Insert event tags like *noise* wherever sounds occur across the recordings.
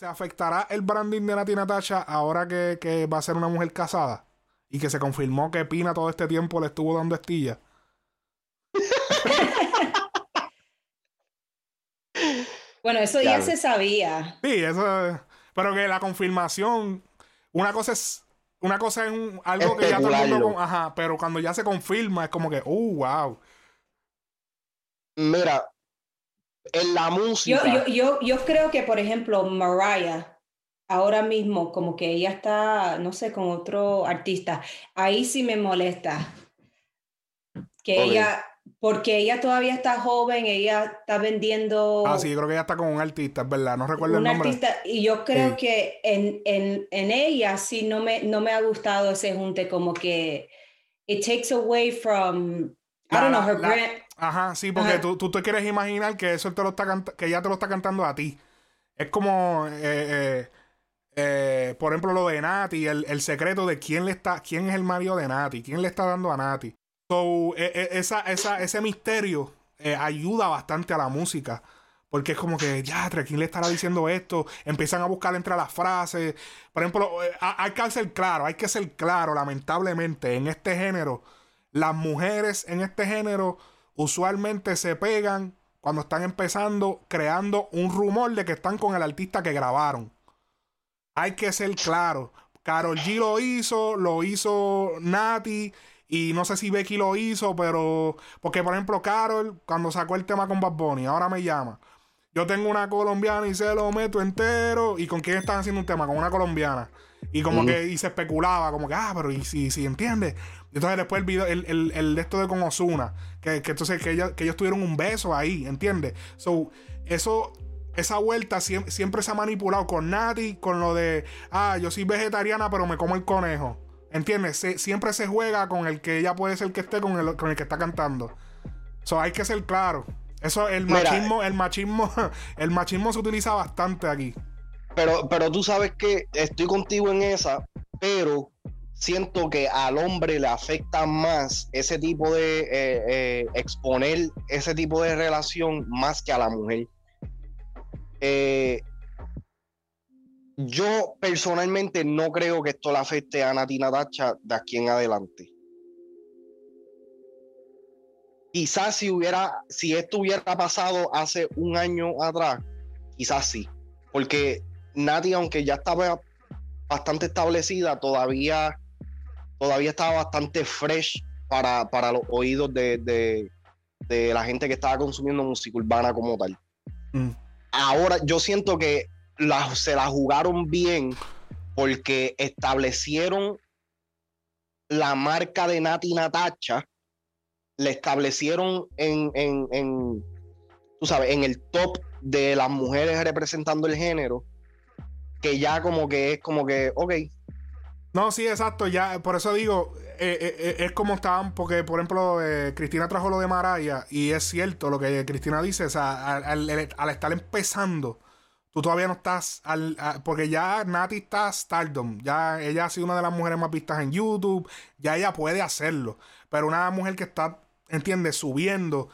¿Se afectará el branding de Nati Natasha ahora que, que va a ser una mujer casada? Y que se confirmó que Pina todo este tiempo le estuvo dando estilla. *laughs* bueno, eso ya se sabía. Sí, eso. Pero que la confirmación. Una cosa es. Una cosa es algo que ya todo el mundo. ajá, pero cuando ya se confirma es como que, uh, wow. Mira, en la música. Yo, yo, yo, yo creo que, por ejemplo, Mariah, ahora mismo, como que ella está, no sé, con otro artista, ahí sí me molesta. Que ella, porque ella todavía está joven, ella está vendiendo. Ah, sí, yo creo que ella está con un artista, es verdad, no recuerdo el nombre. Artista, y yo creo que en, en, en, ella sí no me, no me ha gustado ese junte, como que it takes away from. I don't know, her brand. Ajá, sí, porque Tú, tú, te quieres imaginar que eso te lo está que ella te lo está cantando a ti. Es como, eh, eh, eh, por ejemplo, lo de Nati, el, el, secreto de quién le está, quién es el marido de Nati, quién le está dando a Nati. So, esa, esa, ese misterio ayuda bastante a la música. Porque es como que, ya, ¿quién le estará diciendo esto? Empiezan a buscar entre las frases. Por ejemplo, hay que ser claro, hay que ser claro, lamentablemente, en este género, las mujeres en este género usualmente se pegan cuando están empezando creando un rumor de que están con el artista que grabaron. Hay que ser claro. Carol G lo hizo, lo hizo Nati y no sé si Becky lo hizo, pero porque por ejemplo Carol cuando sacó el tema con Bad Bunny, ahora me llama. Yo tengo una colombiana y se lo meto entero. ¿Y con quién están haciendo un tema? Con una colombiana. Y como que y se especulaba, como que, ah, pero y si, si entiendes. Entonces después el video, el, el, el de esto de con Osuna, que, que entonces que, ella, que ellos tuvieron un beso ahí, ¿entiendes? So, eso, esa vuelta siempre, se ha manipulado con Nati, con lo de, ah, yo soy vegetariana, pero me como el conejo. ¿Entiendes? siempre se juega con el que ella puede ser que esté con el, con el que está cantando. So, hay que ser claro. Eso, el machismo, el machismo, *laughs* el machismo se utiliza bastante aquí. Pero, pero tú sabes que estoy contigo en esa, pero siento que al hombre le afecta más ese tipo de eh, eh, exponer ese tipo de relación más que a la mujer. Eh, yo personalmente no creo que esto le afecte a Natina Dacha de aquí en adelante. Quizás si hubiera, si esto hubiera pasado hace un año atrás, quizás sí. Porque Nati, aunque ya estaba bastante establecida, todavía, todavía estaba bastante fresh para, para los oídos de, la gente que estaba consumiendo música urbana como tal. Mm. Ahora yo siento que se la jugaron bien porque establecieron la marca de Nati Natacha, le establecieron en, en, en, tú sabes, en el top de las mujeres representando el género que ya como que es como que, ok. No, sí, exacto, ya, por eso digo, eh, eh, eh, es como estaban, porque por ejemplo, Cristina trajo lo de Maraya y es cierto lo que Cristina dice, o sea, al, estar empezando, tú todavía no estás, al, porque ya Nati está stardom, ya ella ha sido una de las mujeres más vistas en YouTube, ya ella puede hacerlo, pero una mujer que está, entiendes, subiendo,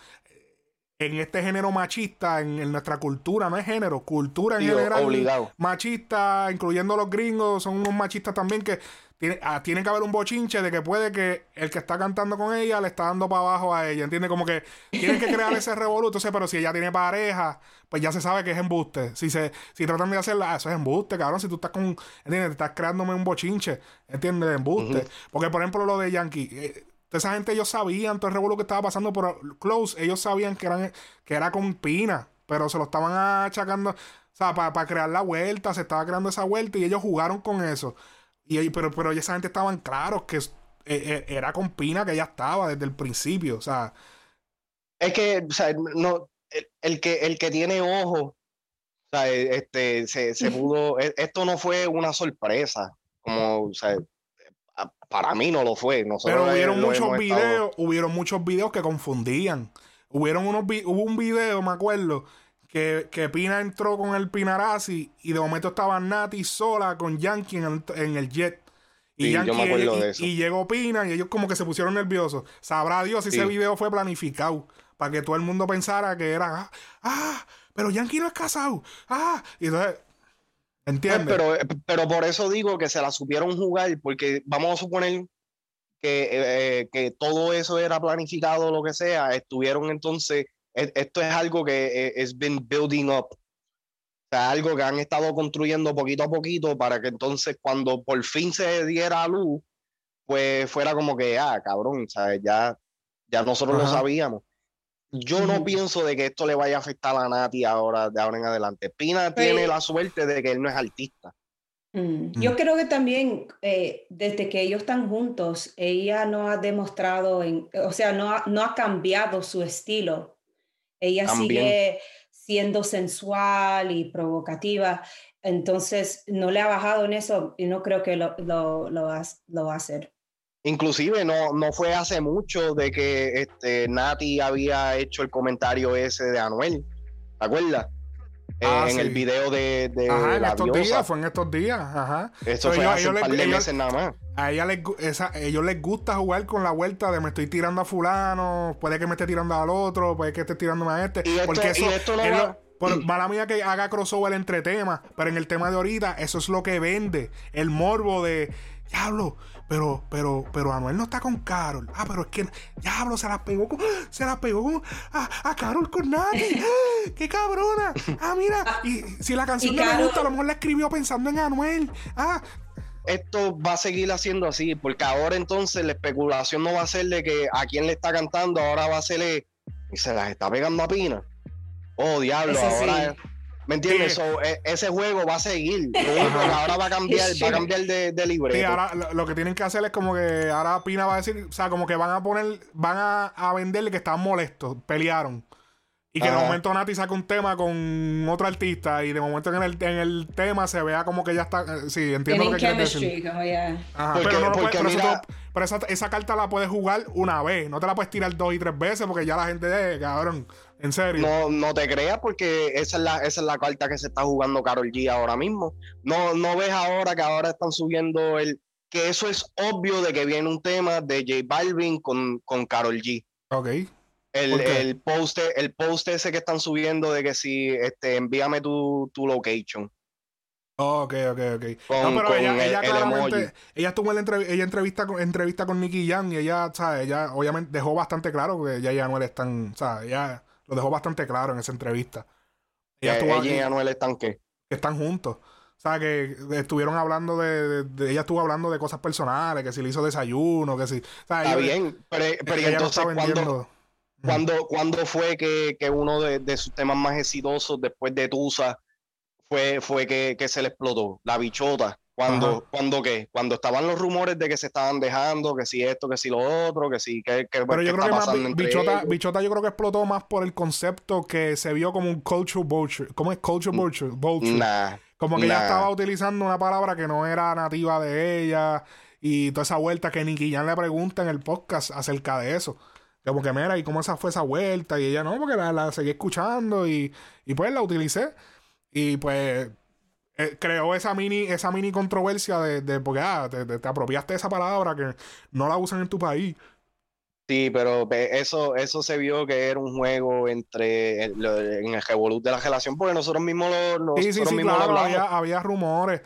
en este género machista, en, nuestra cultura, no es género, cultura en general. Obligado. Machista, incluyendo los gringos, son unos machistas también que tiene, ah, tiene que haber un bochinche de que puede que el que está cantando con ella le está dando para abajo a ella, ¿entiendes? Como que tienen que crear ese revoluto, pero si ella tiene pareja, pues ya se sabe que es embuste. Si se si tratan de hacerla, ah, eso es embuste, cabrón. Si tú estás con, ¿entiendes? Estás creándome un bochinche, ¿entiendes? Embuste. Porque, por ejemplo, lo de Yankee. Eh, esa gente ellos sabían todo el revuelo que estaba pasando por Close, ellos sabían que, eran, que era con Pina, pero se lo estaban achacando, o sea, para crear la vuelta, se estaba creando esa vuelta y ellos jugaron con eso. Y, pero, pero esa gente estaban claros que eh, eh, era con Pina que ya estaba desde el principio, o sea. Es que, o sea, no, el, que, el que tiene ojo, o sea, este, se, se *laughs* pudo, e, esto no fue una sorpresa, como, o sea, para mí no lo fue. Pero hubieron muchos videos, hubieron muchos videos que confundían. Hubieron unos hubo un video, me acuerdo, que, que, Pina entró con el Pinarazzi y de momento estaba Nati sola con Yankee en el, jet. Y, y, llegó Pina y ellos como que se pusieron nerviosos. Sabrá Dios si ese video fue planificado para que todo el mundo pensara que era, ah, ah pero Yankee no es casado. Ah, y entonces ¿Entiendes? Pero, pero por eso digo que se la supieron jugar, porque vamos a suponer que, eh, que todo eso era planificado, lo que sea, estuvieron entonces, e, esto es algo que es been building up. O sea, algo que han estado construyendo poquito a poquito para que entonces cuando por fin se diera a luz, pues fuera como que, ah, cabrón, ¿sabes? Ya, ya nosotros lo sabíamos. Yo no pienso de que esto le vaya a afectar a Nati ahora, de ahora en adelante. Pina pues tiene la suerte de que él no es artista. Mm, yo mm. creo que también eh, desde que ellos están juntos, ella no ha demostrado, en, o sea, no ha, no ha cambiado su estilo. Ella sigue siendo sensual y provocativa, entonces no le ha bajado en eso y no creo que lo, lo, lo, va, lo va a hacer. Inclusive no, no fue hace mucho de que este, Nati había hecho el comentario ese de Anuel, ¿te acuerdas? Ah, en el video de, de ajá, en estos días, fue en estos días, ajá. Eso fue hace un par de meses nada más. A ella les, esa, ellos les gusta jugar con la vuelta de me estoy tirando a fulano, puede que me esté tirando al otro, puede que esté tirándome a este. porque eso, esto no por, *clears throat* mala mía que haga crossover entre temas, pero en el tema de ahorita, eso es lo que vende. El morbo de, diablo, pero, pero, pero Anuel no está con Carol. Ah, pero es que, diablo, se la pegó con, se la pegó a, a Carol con nadie. *laughs* ¡Qué cabrona! Ah, mira, y si la canción no le gusta, a lo mejor la escribió pensando en Anuel. Ah, esto va a seguir haciendo así, porque ahora entonces la especulación no va a ser de que a quién le está cantando, ahora va a ser y se las está pegando a Pina. Oh, diablo, ahora. ¿Me entiendes? E, ese juego va a seguir. ahora va a cambiar, va a cambiar de, de libreto. Sí, ahora lo, que tienen que hacer es como que ahora Pina va a decir, o sea, como que van a poner, van a, a venderle que estaban molestos, pelearon. Y que de momento Nati saca un tema con otro artista y de momento en el, en el tema se vea como que ya está. Eh, sí, entiendo lo que quieres decir. Ajá, pero no lo pero, esa, esa, carta la puedes jugar una vez. No te la puedes tirar dos y tres veces porque ya la gente de cabrón. En serio. No, no te creas porque esa es, la, esa es la carta que se está jugando Carol G ahora mismo. No, no ves ahora que ahora están subiendo el. Que eso es obvio de que viene un tema de J Balvin con, con Carol G. Ok. El, el, post, el post ese que están subiendo de que si este, envíame tu, tu location. ok, ok, ok. no, pero ella, ella claramente, ella estuvo en la ella entrevista con, entrevista con Nicky Young y ella, ¿sabes? Ella obviamente dejó bastante claro que ella y Anuel están, ¿sabes? Ella lo dejó bastante claro en esa entrevista. Ella, estuvo, ella y Anuel están qué? Están juntos. O sea, que estuvieron hablando de, Ella estuvo hablando de cosas personales, que si le hizo desayuno, que si. Está bien, pero, pero entonces cuando, ¿Cuándo, ¿Cuándo, fue que, que uno de, de, sus temas más exitosos después de Tusa fue, fue que, que se le explotó? La bichota. Cuando, cuando qué? Cuando estaban los rumores de que se estaban dejando, que si esto, que si lo otro, que si que, que Pero yo creo que más bichota, bichota, yo creo que explotó más por el concepto que se vio como un culture vulture. ¿Cómo es culture vulture? vulture. como que ella estaba utilizando una palabra que no era nativa de ella y toda esa vuelta que Nicky Jan le pregunta en el podcast acerca de eso. Como que mira, ¿y cómo esa fue esa vuelta? Y ella no, porque la, seguí escuchando y, y, pues la utilicé. Y pues eh, creó esa mini, esa mini controversia de, de porque ah, te, apropiaste de esa palabra que no la usan en tu país. Sí, pero eso, eso se vio que era un juego entre en el revolut de la relación, porque nosotros mismos lo, sí, sí, sí, claro, había, había, rumores.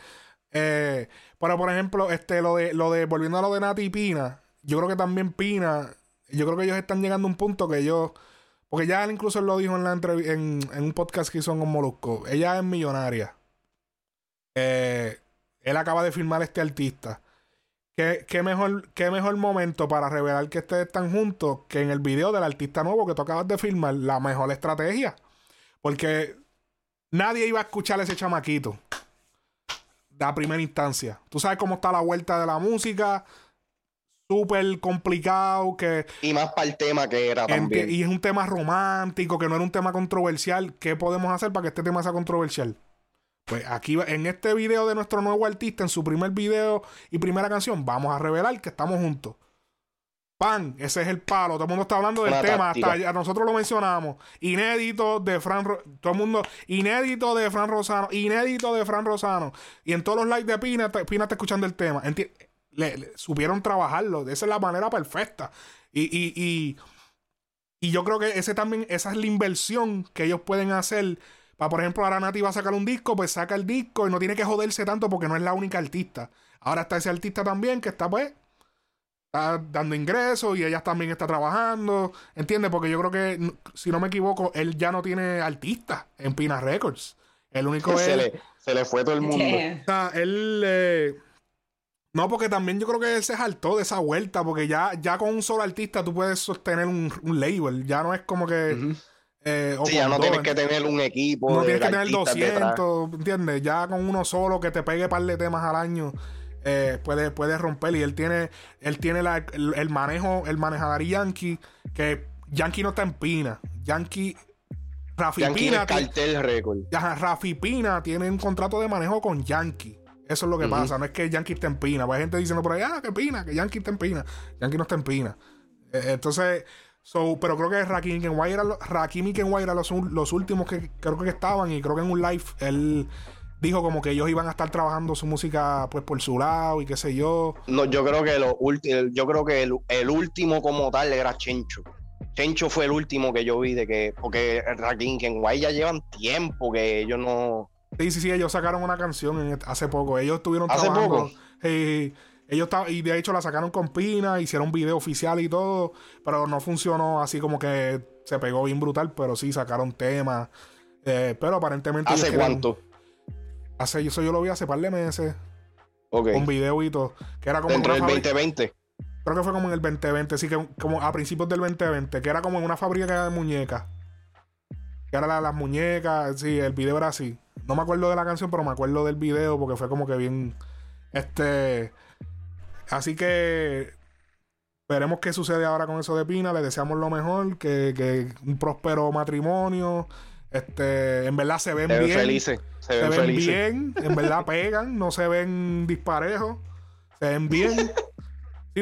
Eh, pero por ejemplo, este, lo de, lo de, volviendo a lo de Nati y Pina, yo creo que también Pina yo creo que ellos están llegando a un punto que ellos. Porque ya él incluso lo dijo en, la en, en un podcast que hizo con Molusco. Ella es millonaria. Eh, él acaba de firmar este artista. ¿Qué, ¿Qué, mejor, ¿Qué mejor momento para revelar que ustedes están juntos que en el video del artista nuevo que tú acabas de firmar? La mejor estrategia. Porque nadie iba a escuchar a ese chamaquito. De la primera instancia. Tú sabes cómo está la vuelta de la música súper complicado que y más para el tema que era también y es un tema romántico que no era un tema controversial ¿qué podemos hacer para que este tema sea controversial? Pues aquí en este video de nuestro nuevo artista en su primer video y primera canción vamos a revelar que estamos juntos pan ese es el palo todo el mundo está hablando del tema hasta nosotros lo mencionamos inédito de Fran todo el mundo inédito de Fran Rosano inédito de Fran Rosano y en todos los likes de Pina Pina está escuchando el tema ¿Entiendes? le, supieron trabajarlo. Esa es la manera perfecta. Y, y, y, yo creo que ese también, esa es la inversión que ellos pueden hacer por ejemplo, ahora Nati va a sacar un disco, pues saca el disco y no tiene que joderse tanto porque no es la única artista. Ahora está ese artista también que está, pues, está dando ingresos y ella también está trabajando. ¿Entiendes? Porque yo creo que, si no me equivoco, él ya no tiene artista en Pina Records. El único se. Le, se le fue todo el mundo. O sea, él. Eh, no, porque también yo creo que él se saltó de esa vuelta, porque ya, ya con un solo artista tú puedes sostener un, label. Ya no es como que. Eh, sí, ya no tienes que tener un equipo. No tienes que tener 200, ¿entiendes? Ya con uno solo que te pegue par de temas al año. Eh, puede, puede romper. Y él tiene él tiene el, manejo el manejador Yankee que Yankee no está en Pina. Yankee Rafi Pina cartel récord Rafi Pina tiene un contrato de manejo con Yankee. Eso es lo que pasa. No es que Yankee esté en Pina. Hay gente diciendo por ahí ah que Pina que Yankee está en Pina Yankee no está en Pina. Eh, entonces So, pero creo que Rakim Kenway era, Rakim y Kenway eran los, los, últimos que creo que estaban. Y creo que en un live él dijo como que ellos iban a estar trabajando su música pues por su lado y qué sé yo. No, yo creo que lo yo creo que el, último como tal era Chencho. Chencho fue el último que yo vi de que, porque Rakim Kenway ya llevan tiempo que ellos no. Sí, sí, sí, ellos sacaron una canción hace poco. Ellos estuvieron ¿Hace Poco? Ellos y de hecho la sacaron con Pina, hicieron un video oficial y todo, pero no funcionó así como que se pegó bien brutal, pero sí sacaron temas. Eh, pero aparentemente. ¿Hace cuánto? Hace, eso yo lo vi hace par de meses. Con video y todo. Que era como Dentro del 2020. Creo que fue como en el 2020, sí, que como a principios del 2020, que era como en una fábrica de muñecas. Que era las muñecas, sí, el video era así. No me acuerdo de la canción, pero me acuerdo del video porque fue como que bien. Este. Así que. Veremos qué sucede ahora con eso de Pina. Le deseamos lo mejor, que, que un próspero matrimonio. Este, en verdad se ven, bien. Felices. Se ven, bien. En verdad pegan. No se ven disparejos. Se ven bien.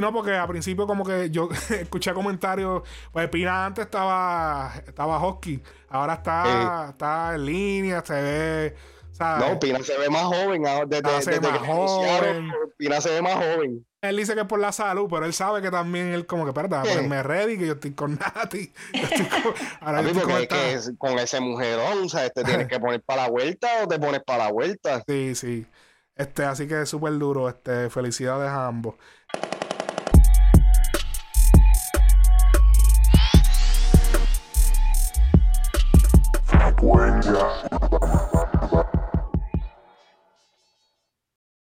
no, porque al principio como que yo *laughs* escuché comentarios, pues Pina antes estaba estaba hockey, ahora está, está en línea, se ve No, Pina se ve más joven desde, se ve más joven. Pina se ve más joven. Él dice que es por la salud, pero él sabe que también él como que, perdón, me ready, que yo estoy con Nati. ahora *laughs* yo estoy con, con ese mujerón, o sea, te tienes que poner para la vuelta o te pones para la vuelta. Sí, sí. Este, así que es súper duro. Este, felicidades a ambos.